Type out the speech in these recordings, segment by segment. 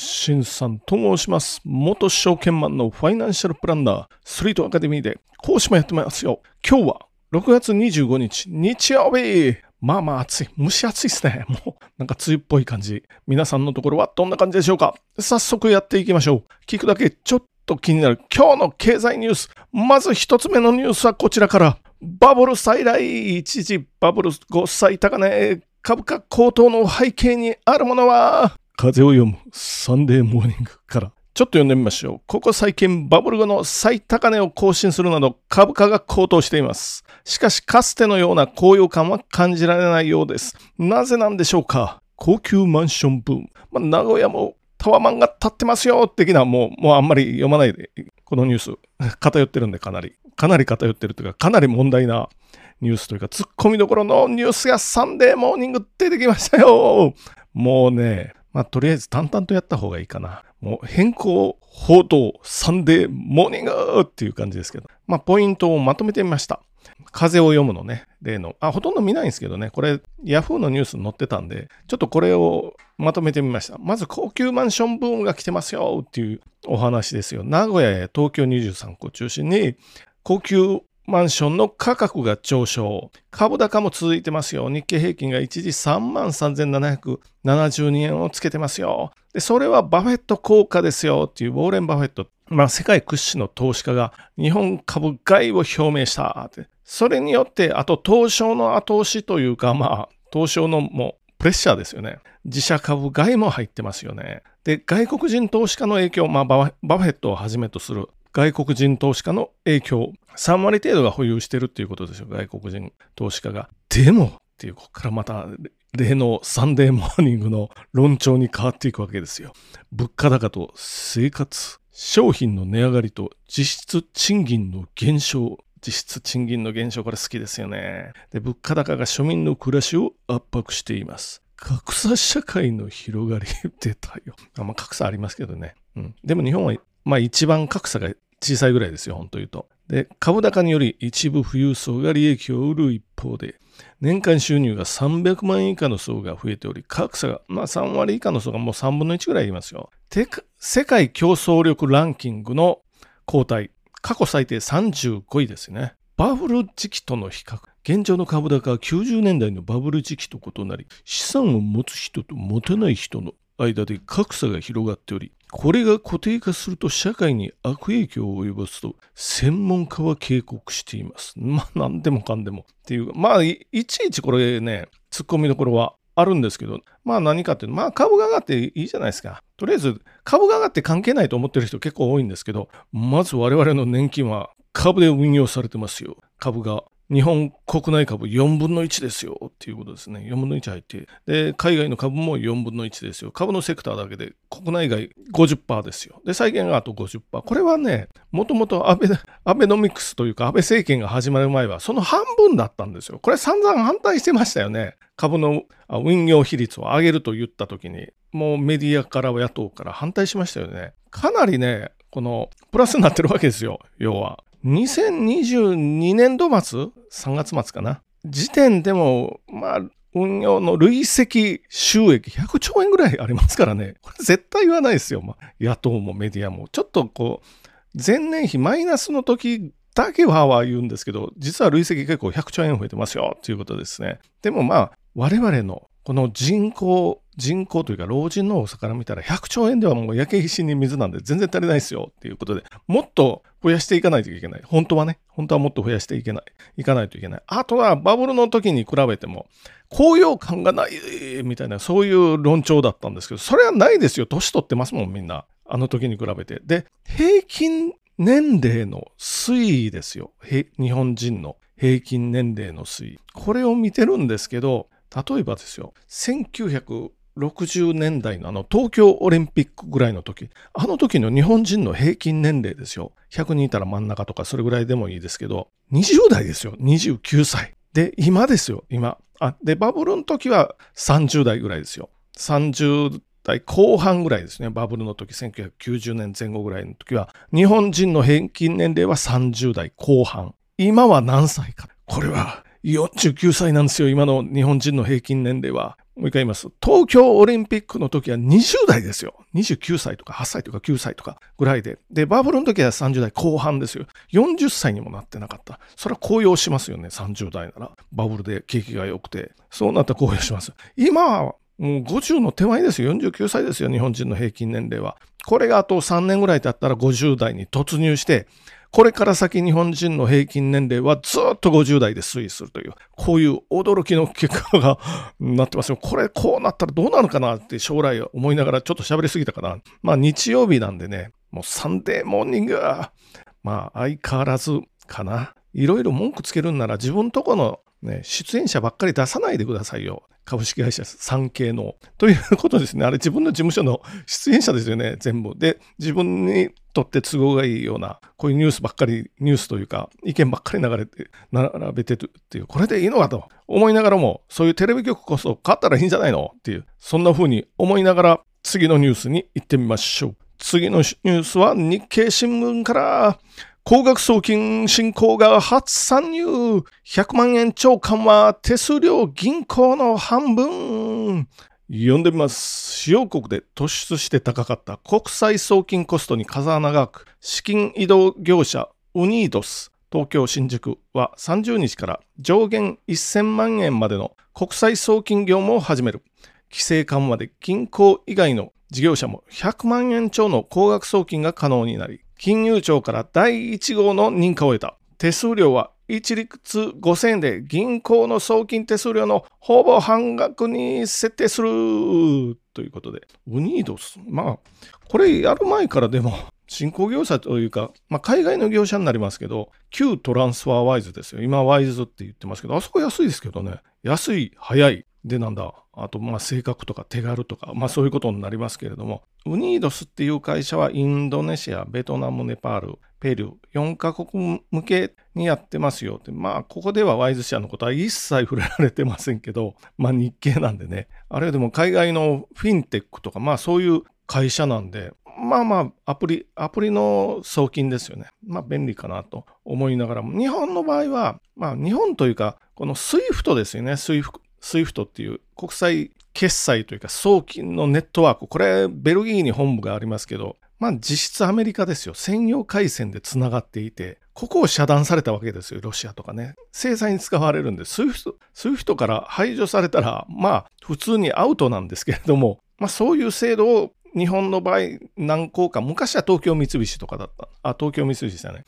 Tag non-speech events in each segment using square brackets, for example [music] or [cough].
しんさんと申します。元証券マンのファイナンシャルプランナー、ストリートアカデミーで講師もやってますよ。今日は6月25日、日曜日。まあまあ暑い。蒸し暑いですね。[laughs] もう、なんか梅雨っぽい感じ。皆さんのところはどんな感じでしょうか？早速やっていきましょう。聞くだけちょっと気になる今日の経済ニュース。まず一つ目のニュースはこちらから。バブル再来。一時バブル5歳高値。株価高騰の背景にあるものは、風を読むサンデーモーニングから。ちょっと読んでみましょう。ここ最近バブル後の最高値を更新するなど株価が高騰しています。しかしかつてのような高揚感は感じられないようです。なぜなんでしょうか？高級マンションブーム。まあ、名古屋もタワマンが建ってますよ的なもう、もうあんまり読まないで、このニュース偏ってるんでかなり。かなり偏ってるというか、かなり問題なニュースというか、ツッコミどころのニュースがサンデーモーニング出てきましたよもうね、まあ、とりあえず淡々とやった方がいいかな。もう偏向報道サンデーモーニングっていう感じですけど。まあ、ポイントをまとめてみました。風を読むのね、例の。あ、ほとんど見ないんですけどね、これ、ヤフーのニュースに載ってたんで、ちょっとこれをまとめてみました。まず、高級マンションブームが来てますよっていうお話ですよ。名古屋や東京23区を中心に、高級マンションの価格が上昇。株高も続いてますよ。日経平均が一時3万3772円をつけてますよ。で、それはバフェット効果ですよっていうウォーレン・バフェット。まあ、世界屈指の投資家が日本株買いを表明したって。それによって、あと東証の後押しというか、まあ、東証のもうプレッシャーですよね。自社株買いも入ってますよね。で、外国人投資家の影響、まあ、バフェットをはじめとする外国人投資家の影響、3割程度が保有してるっていうことですよ、外国人投資家が。でも、っていう、ここからまた、例のサンデーモーニングの論調に変わっていくわけですよ。物価高と生活、商品の値上がりと実質賃金の減少、実質賃金の減少、これ好きですよね。で、物価高が庶民の暮らしを圧迫しています。格差社会の広がり出たよ。あまあ、格差ありますけどね。うん。でも日本はまあ一番格差が小さいぐらいですよ、本当言うと。で、株高により一部富裕層が利益を売る一方で、年間収入が300万円以下の層が増えており、格差が、まあ3割以下の層がもう3分の1ぐらいいますよ。て、世界競争力ランキングの後退、過去最低35位ですね。バブル時期との比較。現状の株高は90年代のバブル時期と異なり、資産を持つ人と持てない人の間で格差が広がっており、これが固定化すると社会に悪影響を及ぼすと専門家は警告しています。[laughs] まあ何でもかんでもっていうまあいちいちこれね突っ込みどころはあるんですけどまあ何かっていうとまあ株が上がっていいじゃないですか。とりあえず株が上がって関係ないと思ってる人結構多いんですけどまず我々の年金は株で運用されてますよ。株が日本国内株4分の1ですよっていうことですね。4分の1入って。で、海外の株も4分の1ですよ。株のセクターだけで国内外50%ですよ。で、債券があと50%。これはね、もともとアベノミクスというか安倍政権が始まる前はその半分だったんですよ。これ散々反対してましたよね。株の運用比率を上げると言った時に、もうメディアから野党から反対しましたよね。かなりね、このプラスになってるわけですよ。要は。2022年度末 ?3 月末かな時点でも、まあ、運用の累積収益100兆円ぐらいありますからね。これ絶対言わないですよ。まあ、野党もメディアも。ちょっとこう、前年比マイナスの時だけはは言うんですけど、実は累積結構100兆円増えてますよということですね。でもまあ、我々のこの人口、人口というか老人の多さから見たら100兆円ではもう焼け石に水なんで全然足りないですよっていうことで、もっと増やしていかないといけない。本当はね、本当はもっと増やしていけない、いかないといけない。あとはバブルの時に比べても、高揚感がないみたいな、そういう論調だったんですけど、それはないですよ。年取ってますもん、みんな。あの時に比べて。で、平均年齢の推移ですよ。日本人の平均年齢の推移。これを見てるんですけど、例えばですよ、1960年代のあの東京オリンピックぐらいの時、あの時の日本人の平均年齢ですよ。100人いたら真ん中とかそれぐらいでもいいですけど、20代ですよ。29歳。で、今ですよ、今。あ、で、バブルの時は30代ぐらいですよ。30代後半ぐらいですね。バブルの時、1990年前後ぐらいの時は、日本人の平均年齢は30代後半。今は何歳か。これは49歳なんですよ、今の日本人の平均年齢は。もう一回言います。東京オリンピックの時は20代ですよ。29歳とか8歳とか9歳とかぐらいで。で、バブルの時は30代後半ですよ。40歳にもなってなかった。それは高揚しますよね。30代なら。バブルで景気が良くて。そうなったら高揚します。今はもう50の手前ですよ。49歳ですよ。日本人の平均年齢は。これがあと3年ぐらい経ったら50代に突入して、これから先日本人の平均年齢はずっと50代で推移するという、こういう驚きの結果がなってますよ。これこうなったらどうなるかなって将来思いながらちょっと喋りすぎたかな。まあ日曜日なんでね、もうサンデーモーニングは、まあ相変わらずかな。いろいろ文句つけるんなら自分とこのね、出演者ばっかり出さないでくださいよ。株式会社産経の。ということですね。あれ自分の事務所の出演者ですよね、全部。で、自分にとって都合がいいような、こういうニュースばっかり、ニュースというか、意見ばっかり流れて、並べてるっていう、これでいいのかと思いながらも、そういうテレビ局こそ買ったらいいんじゃないの？っていう、そんな風に思いながら、次のニュースに行ってみましょう。次のニュースは日経新聞から、高額送金振興が初参入。100万円超緩和手数料銀行の半分。読んでみます。主要国で突出して高かった国際送金コストに風穴が開く資金移動業者ウニードス東京新宿は30日から上限1000万円までの国際送金業務を始める。規制緩和で銀行以外の事業者も100万円超の高額送金が可能になり、金融庁から第1号の認可を得た。手数料は一律5000円で銀行の送金手数料のほぼ半額に設定するということで、ウニードス。まあ、これやる前からでも、新興業者というか、まあ、海外の業者になりますけど、旧トランスファーワイズですよ。今、ワイズって言ってますけど、あそこ安いですけどね。安い、早い。で、なんだ。あと、まあ、性格とか手軽とか、まあ、そういうことになりますけれども、ウニードスっていう会社はインドネシア、ベトナム、ネパール、ペルー、4カ国向けにやってますよって、まあ、ここではワイズ社のことは一切触れられてませんけど、[laughs] まあ、日系なんでね、あるいはでも海外のフィンテックとか、まあ、そういう会社なんで、まあまあ、アプリ、アプリの送金ですよね。まあ、便利かなと思いながらも、日本の場合は、まあ、日本というか、この SWIFT ですよね、SWIFT。SWIFT っていう国際決済というか送金のネットワーク、これベルギーに本部がありますけど、まあ実質アメリカですよ。専用回線でつながっていて、ここを遮断されたわけですよ、ロシアとかね。制裁に使われるんで、SWIFT、から排除されたら、まあ普通にアウトなんですけれども、まあそういう制度を日本の場合何校か、昔は東京三菱とかだった。あ、東京三菱じゃない。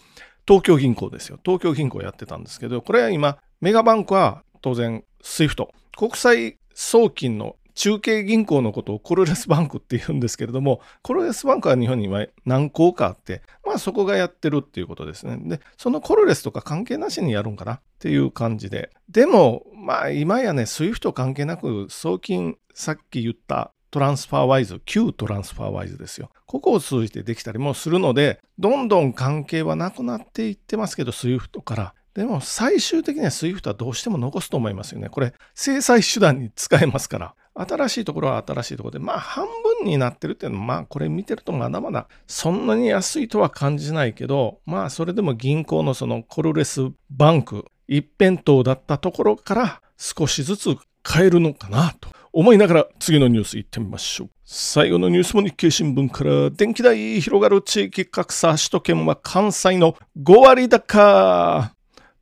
東京銀行ですよ。東京銀行やってたんですけど、これは今、メガバンクは当然 SWIFT、国際送金の中継銀行のことをコルレスバンクって言うんですけれども、コルレスバンクは日本に今何行かあって、まあそこがやってるっていうことですね。で、そのコルレスとか関係なしにやるんかなっていう感じで。でも、まあ今やね、 SWIFT 関係なく送金、さっき言った TransferWise、旧 TransferWise ですよ。ここを通じてできたりもするので、どんどん関係はなくなっていってますけど、 SWIFT から。でも最終的には SWIFT はどうしても残すと思いますよね。これ制裁手段に使えますから。新しいところは新しいところで、まあ半分になってるっていうのは、まあこれ見てるとまだまだそんなに安いとは感じないけど、まあそれでも銀行のそのコルレスバンク一辺倒だったところから少しずつ変えるのかなと思いながら次のニュース行ってみましょう。最後のニュースも日経新聞から電気代広がる地域格差首都圏は関西の5割高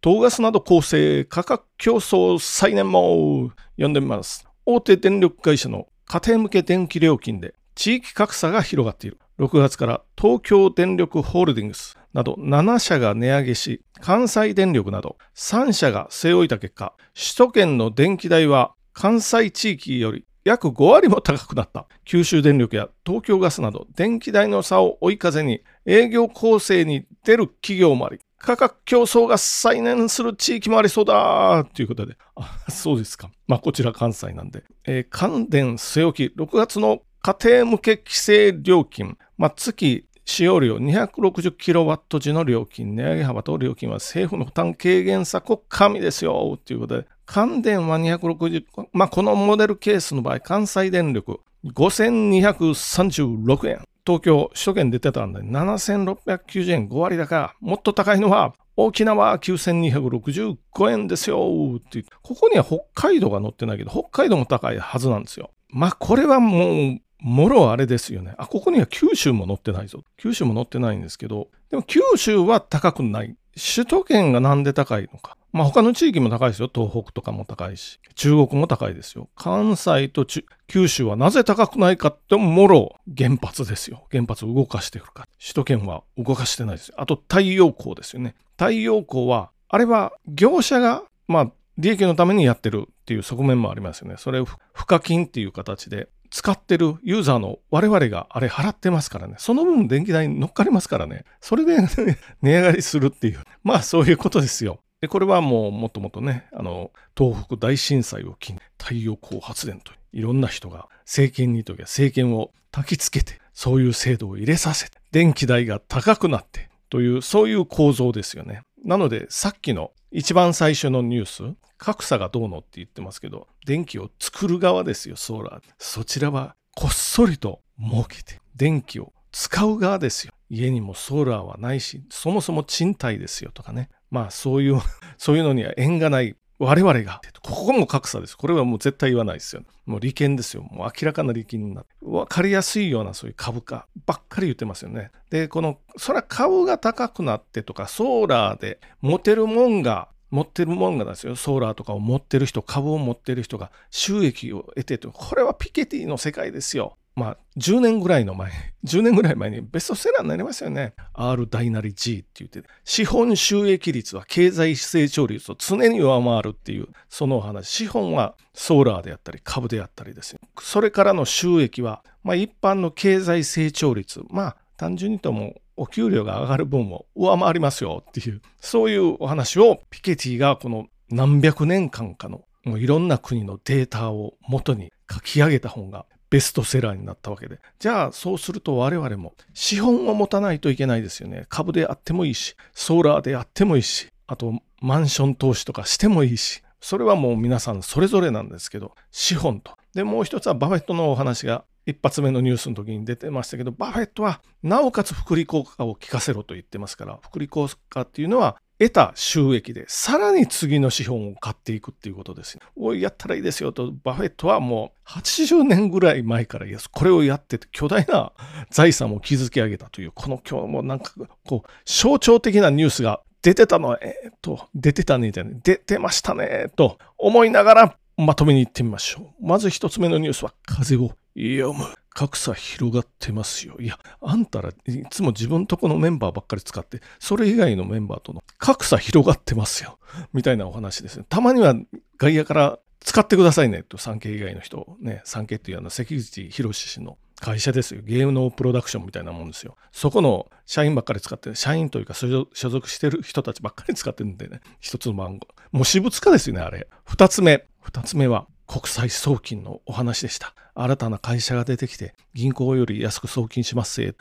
東ガスなど構成価格競争再燃も読んでみます。大手電力会社の家庭向け電気料金で地域格差が広がっている。6月から東京電力ホールディングスなど7社が値上げし、関西電力など3社が据え置いた結果、首都圏の電気代は関西地域より約5割も高くなった。九州電力や東京ガスなど電気代の差を追い風に営業構成に出る企業もあり、価格競争が再燃する地域もありそうだということで。あ、そうですか。まあ、こちら関西なんで。えー、関電据え置き、6月の家庭向け規制料金、まあ、月使用量 260kW 時の料金、値上げ幅と料金は政府の負担軽減策を神ですよということで、関電は260、まあ、このモデルケースの場合、関西電力5236円。東京、首都圏出てたんで、7690円5割高。もっと高いのは、沖縄9265円ですよってここには北海道が載ってないけど、北海道も高いはずなんですよ。まあ、これはもう、もろあれですよね。あ、ここには九州も載ってないぞ。九州も載ってないんですけど、でも九州は高くない。首都圏がなんで高いのか。まあ他の地域も高いですよ。東北とかも高いし。中国も高いですよ。関西と九州はなぜ高くないかってもろ原発ですよ。原発を動かしてくるか。首都圏は動かしてないですよ。あと太陽光ですよね。太陽光は、あれは業者が、まあ利益のためにやってるっていう側面もありますよね。それを付加金っていう形で使ってるユーザーの我々があれ払ってますからね。その分電気代に乗っかりますからね。それで [laughs] 値上がりするっていう。まあそういうことですよ。で、これはもうもっともっとね、あの、東北大震災を機に太陽光発電といろんな人が政権にときは政権を焚きつけて、そういう制度を入れさせて、電気代が高くなってという、そういう構造ですよね。なので、さっきの一番最初のニュース、格差がどうのって言ってますけど、電気を作る側ですよ、ソーラー。そちらはこっそりと儲けて、電気を使う側ですよ。家にもソーラーはないし、そもそも賃貸ですよとかね。まあそういう、そういうのには縁がない我々が、ここも格差です。これはもう絶対言わないですよ。もう利権ですよ。もう明らかな利権になって、分かりやすいようなそういう株価ばっかり言ってますよね。で、この、それは株が高くなってとか、ソーラーで持てるもんが持ってるもんがですよ、ソーラーとかを持ってる人、株を持ってる人が収益を得てと、これはピケティの世界ですよ。まあ、10年ぐらいの前、[laughs] 10年ぐらい前にベストセラーになりましたよね。R 大なり G って言って、資本収益率は経済成長率を常に上回るっていう、そのお話。資本はソーラーであったり、株であったりですよ。それからの収益は、まあ一般の経済成長率、まあ単純にともお給料が上がる分を上回りますよっていう、そういうお話をピケティがこの何百年間かのもういろんな国のデータを元に書き上げた本がベストセラーになったわけで。じゃあそうすると我々も資本を持たないといけないですよね。株であってもいいし、ソーラーであってもいいし、あとマンション投資とかしてもいいし、それはもう皆さんそれぞれなんですけど、資本と。で、もう一つはバフェットのお話が一発目のニュースの時に出てましたけど、バフェットはなおかつ複利効果を効かせろと言ってますから、複利効果っていうのは得た収益でさらに次の資本を買っていくっていうことですおい、やったらいいですよと、バフェットはもう80年ぐらい前からこれをやってて巨大な財産を築き上げたという、この今日もなんかこう象徴的なニュースが出てたの、えー、っと、出てたね、出てましたね、と思いながらまとめに行ってみましょう。まず一つ目のニュースは風を読む。格差広がってますよ。いや、あんたらいつも自分とこのメンバーばっかり使って、それ以外のメンバーとの格差広がってますよ。みたいなお話ですね。たまには外野から使ってくださいねと、産経以外の人、ね、産経っていうのは関口博氏の会社ですよ。ゲームのプロダクションみたいなもんですよ。そこの社員ばっかり使って、社員というか所属してる人たちばっかり使ってるんでね、一つの番号。もう私物化ですよね、あれ。二つ目。二つ目は、国際送金のお話でした。新たな会社が出てきて、銀行より安く送金しますせ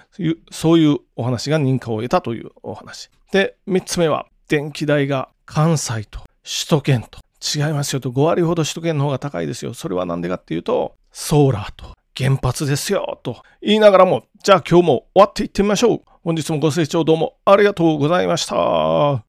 そういうお話が認可を得たというお話。で、三つ目は、電気代が関西と首都圏と違いますよと、5割ほど首都圏の方が高いですよ。それは何でかっていうと、ソーラーと原発ですよと言いながらも、じゃあ今日も終わっていってみましょう。本日もご清聴どうもありがとうございました。